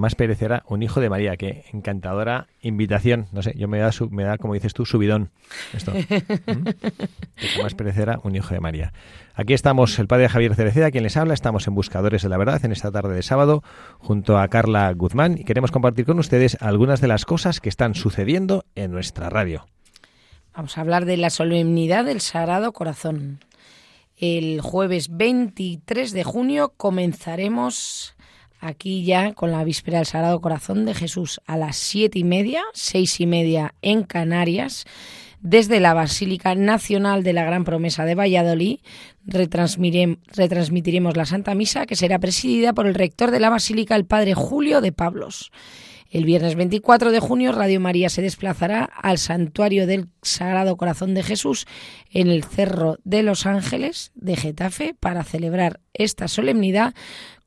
jamás perecerá un hijo de María. Qué encantadora invitación. No sé, yo me da, me da como dices tú, subidón. Esto. [laughs] ¿Mm? Que jamás perecerá un hijo de María. Aquí estamos, el padre Javier Cereceda, quien les habla. Estamos en Buscadores de la Verdad en esta tarde de sábado, junto a Carla Guzmán, y queremos compartir con ustedes algunas de las cosas que están sucediendo en nuestra radio. Vamos a hablar de la solemnidad del Sagrado Corazón. El jueves 23 de junio comenzaremos aquí ya con la víspera del Sagrado Corazón de Jesús a las siete y media, seis y media en Canarias, desde la Basílica Nacional de la Gran Promesa de Valladolid, retransmitiremos la Santa Misa que será presidida por el rector de la Basílica, el Padre Julio de Pablos. El viernes 24 de junio Radio María se desplazará al santuario del Sagrado Corazón de Jesús en el Cerro de los Ángeles de Getafe para celebrar esta solemnidad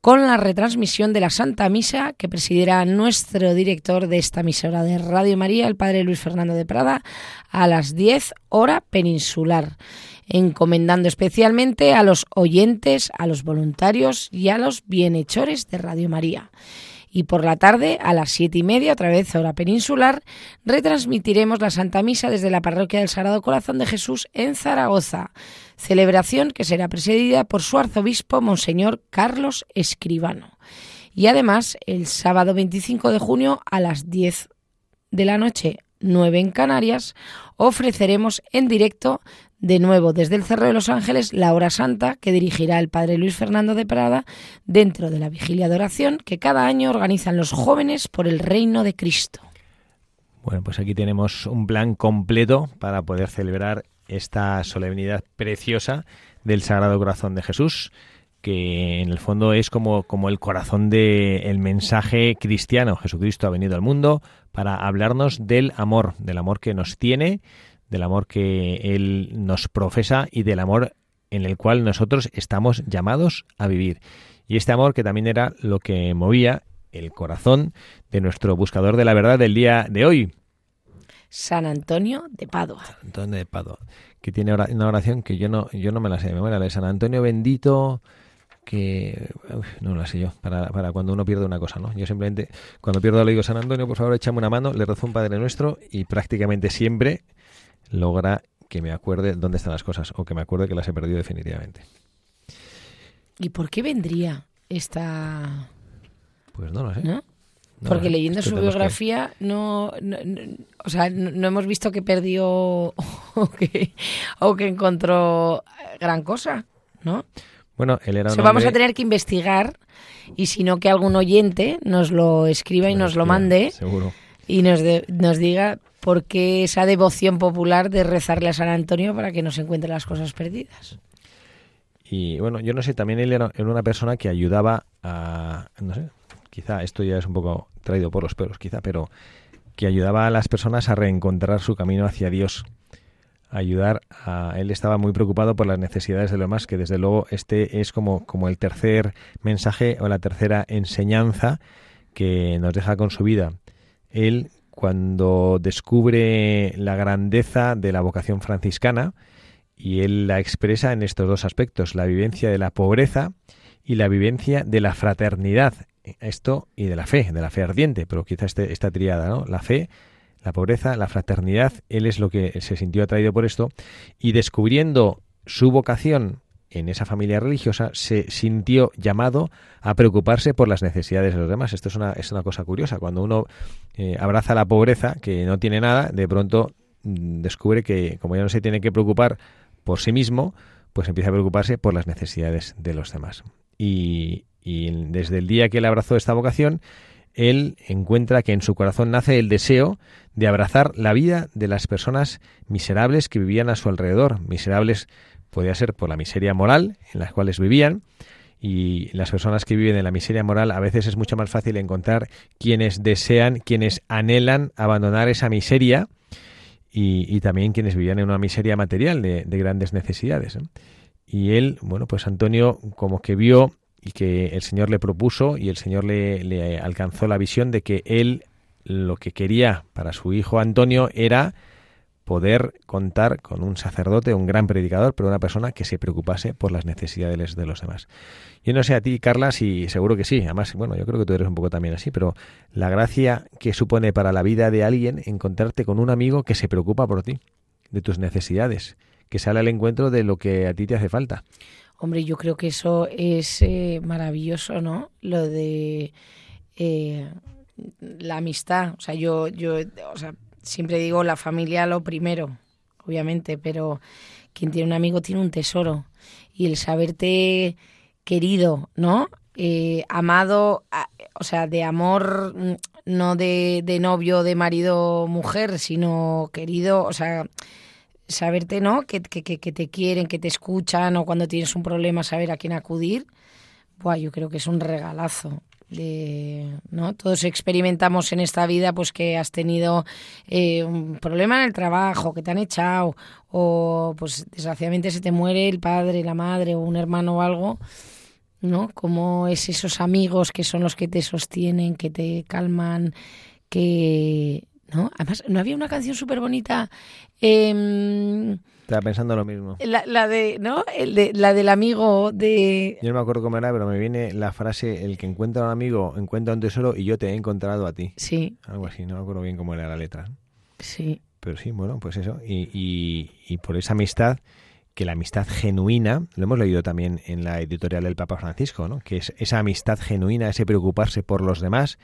con la retransmisión de la Santa Misa que presidirá nuestro director de esta emisora de Radio María, el Padre Luis Fernando de Prada, a las 10 hora peninsular encomendando especialmente a los oyentes, a los voluntarios y a los bienhechores de Radio María. Y por la tarde, a las siete y media, otra vez hora peninsular, retransmitiremos la Santa Misa desde la Parroquia del Sagrado Corazón de Jesús en Zaragoza, celebración que será presidida por su arzobispo, Monseñor Carlos Escribano. Y además, el sábado 25 de junio, a las 10 de la noche, 9 en Canarias, ofreceremos en directo de nuevo desde el Cerro de los Ángeles la hora santa que dirigirá el Padre Luis Fernando de Prada dentro de la vigilia de oración que cada año organizan los jóvenes por el reino de Cristo. Bueno, pues aquí tenemos un plan completo para poder celebrar esta solemnidad preciosa del Sagrado Corazón de Jesús, que en el fondo es como, como el corazón del mensaje cristiano. Jesucristo ha venido al mundo para hablarnos del amor, del amor que nos tiene, del amor que Él nos profesa y del amor en el cual nosotros estamos llamados a vivir. Y este amor que también era lo que movía el corazón de nuestro buscador de la verdad del día de hoy, San Antonio de Padua. Antonio de Padua, que tiene una oración que yo no, yo no me la sé de memoria, la de San Antonio bendito, que uf, no la sé yo, para, para cuando uno pierde una cosa, ¿no? Yo simplemente, cuando pierdo le digo, San Antonio, por favor, échame una mano, le rezo un Padre Nuestro y prácticamente siempre logra que me acuerde dónde están las cosas o que me acuerde que las he perdido definitivamente. ¿Y por qué vendría esta... Pues no lo sé. ¿no? No Porque sé. leyendo Es que su que- biografía no, no- no- o sea, no, hemos visto que perdió [laughs] o que, o que encontró gran cosa, ¿no? Bueno, él era O un sea, vamos a hombre- tener que investigar y si no que algún oyente nos lo escriba y nos lo mande Seguro. y nos, de- nos diga por qué esa devoción popular de rezarle a San Antonio para que nos encuentre las cosas perdidas. Y bueno, yo no sé, también él era, era una persona que ayudaba a, no sé, quizá esto ya es un poco traído por los pelos, quizá, pero que ayudaba a las personas a reencontrar su camino hacia Dios. Ayudar a él estaba muy preocupado por las necesidades de los demás, que desde luego este es como, como el tercer mensaje o la tercera enseñanza que nos deja con su vida. Él, cuando descubre la grandeza de la vocación franciscana, y él la expresa en estos dos aspectos, la vivencia de la pobreza y la vivencia de la fraternidad. Esto y de la fe, de la fe ardiente, pero quizá este, esta triada, ¿no? La fe, la pobreza, la fraternidad, él es lo que se sintió atraído por esto y descubriendo su vocación en esa familia religiosa se sintió llamado a preocuparse por las necesidades de los demás. Esto es una, es una cosa curiosa. Cuando uno eh, abraza la pobreza, que no tiene nada, de pronto mm, descubre que como ya no se tiene que preocupar por sí mismo, pues empieza a preocuparse por las necesidades de los demás. Y, y desde el día que él abrazó esta vocación, él encuentra que en su corazón nace el deseo de abrazar la vida de las personas miserables que vivían a su alrededor. Miserables podía ser por la miseria moral en las cuales vivían, y las personas que viven en la miseria moral a veces es mucho más fácil encontrar quienes desean, quienes anhelan abandonar esa miseria y, también quienes vivían en una miseria material de, de grandes necesidades. Y él, bueno, pues Antonio como que vio y que el Señor le propuso y el Señor le, le alcanzó la visión de que él lo que quería para su hijo Antonio era poder contar con un sacerdote, un gran predicador, pero una persona que se preocupase por las necesidades de los demás. Yo no sé a ti, Carla, si seguro que sí. Además, bueno, yo creo que tú eres un poco también así, pero la gracia que supone para la vida de alguien encontrarte con un amigo que se preocupa por ti, de tus necesidades, que sale al encuentro de lo que a ti te hace falta. Hombre, yo creo que eso es eh, maravilloso, ¿no? Lo de eh, la amistad. O sea, yo, yo, o sea, siempre digo la familia lo primero, obviamente, pero quien tiene un amigo tiene un tesoro. Y el saberte querido, ¿no? Eh, amado, o sea, de amor, mm, no de, de novio, de marido, mujer, sino querido, o sea, saberte, ¿no? Que, que, que, te quieren, que te escuchan, o cuando tienes un problema, saber a quién acudir. Buah, yo creo que es un regalazo. de, ¿no? Todos experimentamos en esta vida pues que has tenido eh, un problema en el trabajo, que te han echado, o pues desgraciadamente se te muere el padre, la madre, o un hermano o algo, ¿no? Como es esos amigos que son los que te sostienen, que te calman, que... ¿No? Además, ¿no había una canción súper bonita? em, Estaba pensando lo mismo. la, la de, ¿no? El de, la del amigo de... Yo no me acuerdo cómo era, pero me viene la frase, el que encuentra a un amigo encuentra un tesoro y yo te he encontrado a ti. Sí, Algo así, no me acuerdo bien cómo era la letra. sí. Pero sí, bueno, pues eso. Y, y, y por esa amistad, que la amistad genuina, lo hemos leído también en la editorial del Papa Francisco, ¿no? que es esa amistad genuina, ese preocuparse por los demás,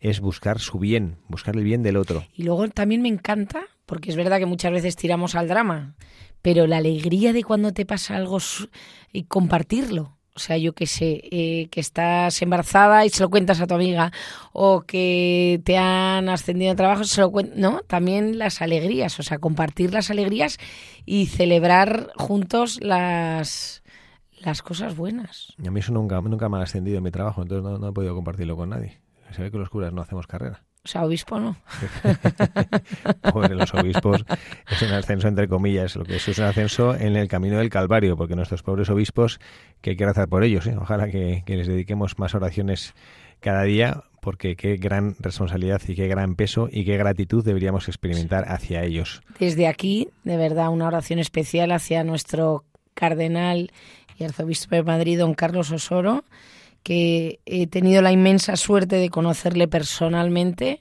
es buscar su bien, buscar el bien del otro. Y luego también me encanta, porque es verdad que muchas veces tiramos al drama, pero la alegría de cuando te pasa algo y compartirlo. O sea, yo qué sé, eh, que estás embarazada y se lo cuentas a tu amiga, o que te han ascendido de trabajo, se lo cuentas. No, también las alegrías, o sea, compartir las alegrías y celebrar juntos las, las cosas buenas. Y a mí eso nunca, nunca me ha ascendido en mi trabajo, entonces no, no he podido compartirlo con nadie. Se ve que los curas no hacemos carrera. O sea, obispo no. [laughs] Pobre los obispos, es un ascenso entre comillas, lo que es es un ascenso en el camino del Calvario, porque nuestros pobres obispos, que hay que rezar por ellos, ¿eh? ojalá que, que les dediquemos más oraciones cada día, porque qué gran responsabilidad y qué gran peso y qué gratitud deberíamos experimentar hacia ellos. Desde aquí, de verdad, una oración especial hacia nuestro cardenal y arzobispo de Madrid, don Carlos Osoro, que he tenido la inmensa suerte de conocerle personalmente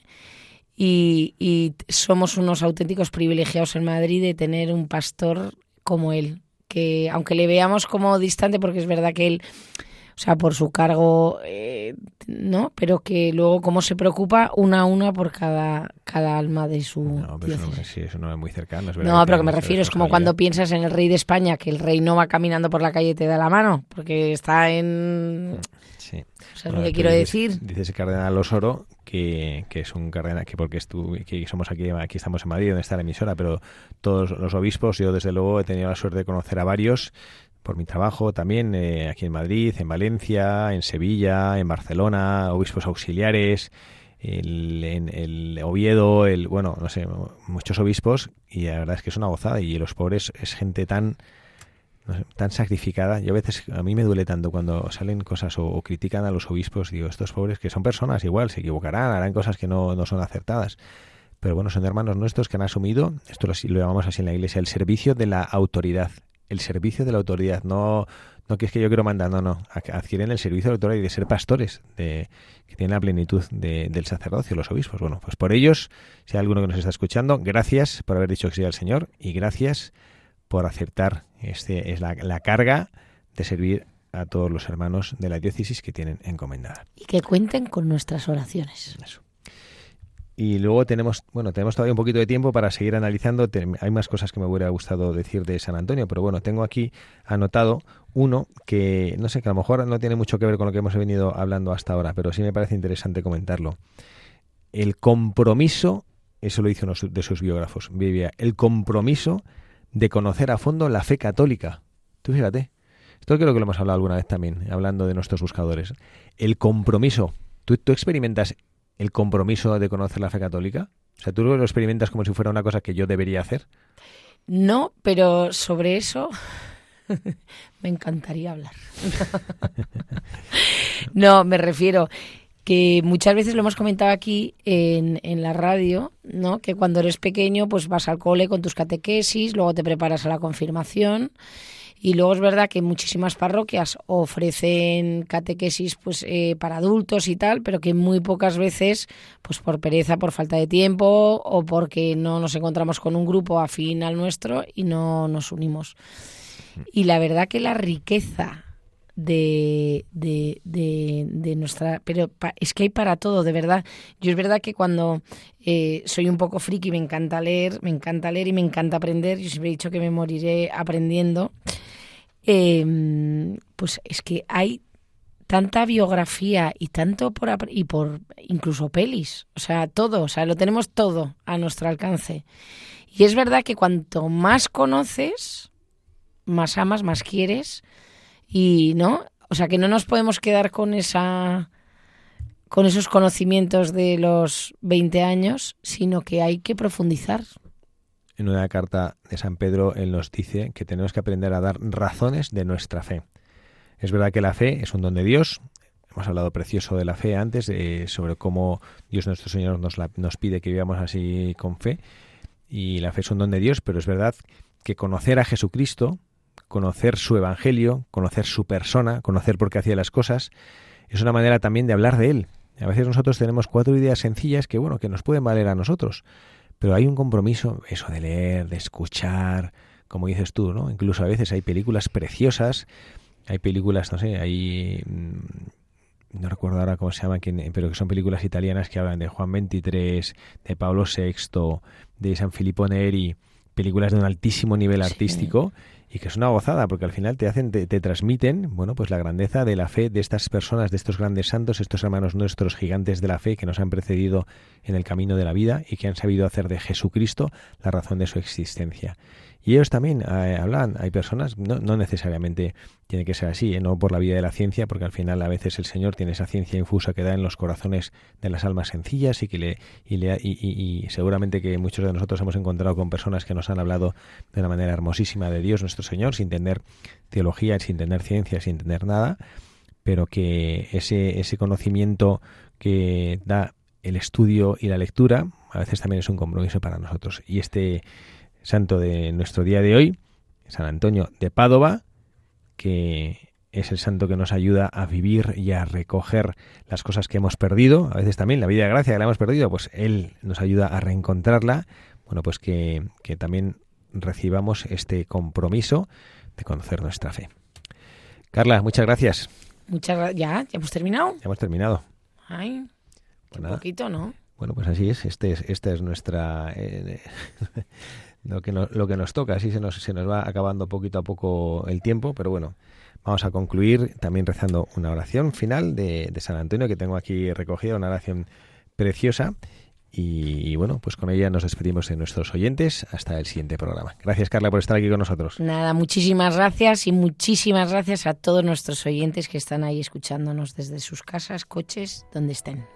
y, y somos unos auténticos privilegiados en Madrid de tener un pastor como él, que aunque le veamos como distante, porque es verdad que él, o sea, por su cargo, eh, ¿no? Pero que luego cómo se preocupa una a una por cada, cada alma de su No, pero eso no, sí, eso no es muy cercano. es No, que pero que me refiero, es como cuando piensas en el rey de España, que el rey no va caminando por la calle y te da la mano, porque está en... Sí. ¿Sabes Bueno, lo que quiero dices- decir? Dice ese cardenal Osoro que, que es un cardenal que porque estu- que somos aquí, aquí estamos en Madrid, donde está la emisora, pero todos los obispos, yo desde luego he tenido la suerte de conocer a varios por mi trabajo también eh, aquí en Madrid, en Valencia, en Sevilla, en Barcelona, obispos auxiliares, el, en el Oviedo, el bueno, no sé, muchos obispos y la verdad es que es una gozada y los pobres es gente tan no sé, tan sacrificada. Yo a veces, a mí me duele tanto cuando salen cosas o, critican a los obispos, digo, estos pobres que son personas igual, se equivocarán, harán cosas que no, no son acertadas. Pero bueno, son hermanos nuestros que han asumido, esto lo, lo llamamos así en la iglesia, el servicio de la autoridad. El servicio de la autoridad, no, no que es que yo quiero mandar, no, no. Ad- Adquieren el servicio de la autoridad y de ser pastores, de, que tienen la plenitud de- del sacerdocio, los obispos. Bueno, pues por ellos, si hay alguno que nos está escuchando, gracias por haber dicho que sí al Señor y gracias por aceptar este es la, la carga de servir a todos los hermanos de la diócesis que tienen encomendada. Y que cuenten con nuestras oraciones. Eso. Y luego tenemos, bueno, tenemos todavía un poquito de tiempo para seguir analizando. Hay más cosas que me hubiera gustado decir de San Antonio, pero bueno, tengo aquí anotado uno que no sé, que a lo mejor no tiene mucho que ver con lo que hemos venido hablando hasta ahora, pero sí me parece interesante comentarlo. El compromiso, eso lo dice uno de sus biógrafos, Vivia, el compromiso de conocer a fondo la fe católica. Tú fíjate. Esto creo que lo hemos hablado alguna vez también, hablando de nuestros buscadores. El compromiso. ¿Tú, tú experimentas el compromiso de conocer la fe católica? O sea, tú lo experimentas como si fuera una cosa que yo debería hacer. No, pero sobre eso [laughs] me encantaría hablar. [laughs] no, me refiero que muchas veces lo hemos comentado aquí en, en la radio, ¿no? Que cuando eres pequeño, pues vas al cole con tus catequesis, luego te preparas a la confirmación. Y luego es verdad que muchísimas parroquias ofrecen catequesis pues eh, para adultos y tal, pero que muy pocas veces, pues por pereza, por falta de tiempo o porque no nos encontramos con un grupo afín al nuestro y no nos unimos. Y la verdad que la riqueza de, de, de, nuestra... Pero pa- es que hay para todo, de verdad. Yo es verdad que cuando eh, soy un poco friki, me encanta leer, me encanta leer y me encanta aprender. Yo siempre he dicho que me moriré aprendiendo. Eh, pues es que hay tanta biografía y tanto por y por incluso pelis, o sea, todo, o sea, lo tenemos todo a nuestro alcance. Y es verdad que cuanto más conoces, más amas, más quieres y no, o sea, que no nos podemos quedar con esa con esos conocimientos de los 20 años, sino que hay que profundizar. En una carta de San Pedro, él nos dice que tenemos que aprender a dar razones de nuestra fe. Es verdad que la fe es un don de Dios. Hemos hablado precioso de la fe antes, eh, sobre cómo Dios nuestro Señor nos, la- nos pide que vivamos así con fe. Y la fe es un don de Dios, pero es verdad que conocer a Jesucristo, conocer su Evangelio, conocer su persona, conocer por qué hacía las cosas, es una manera también de hablar de Él. A veces nosotros tenemos cuatro ideas sencillas que, bueno, que nos pueden valer a nosotros, pero hay un compromiso, eso de leer, de escuchar, como dices tú, ¿no? Incluso a veces hay películas preciosas, hay películas, no sé, hay... mm, No recuerdo ahora cómo se quién- pero que son películas italianas que hablan de Juan XXIII, de Pablo VI, de San Filippo Neri, películas de un altísimo nivel Sí. artístico y que es una gozada porque al final te hacen te, te transmiten bueno pues la grandeza de la fe de estas personas de estos grandes santos estos hermanos nuestros gigantes de la fe que nos han precedido en el camino de la vida y que han sabido hacer de Jesucristo la razón de su existencia y ellos también eh, hablan hay personas no, necesariamente tiene que ser así ¿eh? no por la vía de la ciencia porque al final a veces el Señor tiene esa ciencia infusa que da en los corazones de las almas sencillas y que le y- y seguramente que muchos de nosotros hemos encontrado con personas que nos han hablado de una manera hermosísima de Dios nuestro Señor, sin tener teología, sin tener ciencia, sin tener nada, pero que ese, ese conocimiento que da el estudio y la lectura a veces también es un compromiso para nosotros. Y este santo de nuestro día de hoy, San Antonio de Padova, que es el santo que nos ayuda a vivir y a recoger las cosas que hemos perdido, a veces también la vida de gracia que la hemos perdido, pues él nos ayuda a reencontrarla, bueno, pues que, que también recibamos este compromiso de conocer nuestra fe. Carla, muchas gracias. Muchas gracias. ¿Ya? ¿Ya hemos terminado? Ya hemos terminado. Ay, Pues un nada. poquito, ¿no? Bueno, pues así es. Este es esta es nuestra eh, lo que nos, lo que nos toca. Así se nos se nos va acabando poquito a poco el tiempo, pero bueno, vamos a concluir también rezando una oración final de, de San Antonio que tengo aquí recogida, una oración preciosa. Y, y bueno, pues con ella nos despedimos de nuestros oyentes hasta el siguiente programa. Gracias, Carla, por estar aquí con nosotros. Nada, muchísimas gracias y muchísimas gracias a todos nuestros oyentes que están ahí escuchándonos desde sus casas, coches, donde estén.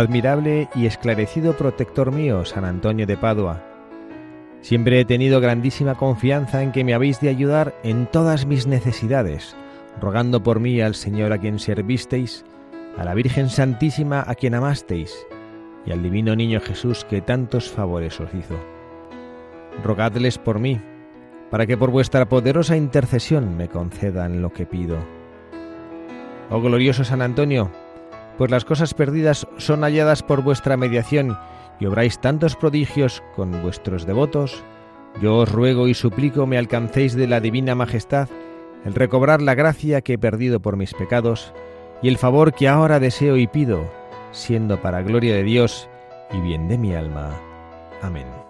Admirable y esclarecido protector mío, San Antonio de Padua. Siempre he tenido grandísima confianza en que me habéis de ayudar en todas mis necesidades, rogando por mí al Señor a quien servisteis, a la Virgen Santísima a quien amasteis, y al Divino Niño Jesús que tantos favores os hizo. Rogadles por mí, para que por vuestra poderosa intercesión me concedan lo que pido. Oh glorioso San Antonio, pues las cosas perdidas son halladas por vuestra mediación y obráis tantos prodigios con vuestros devotos, yo os ruego y suplico me alcancéis de la divina majestad el recobrar la gracia que he perdido por mis pecados y el favor que ahora deseo y pido, siendo para gloria de Dios y bien de mi alma. Amén.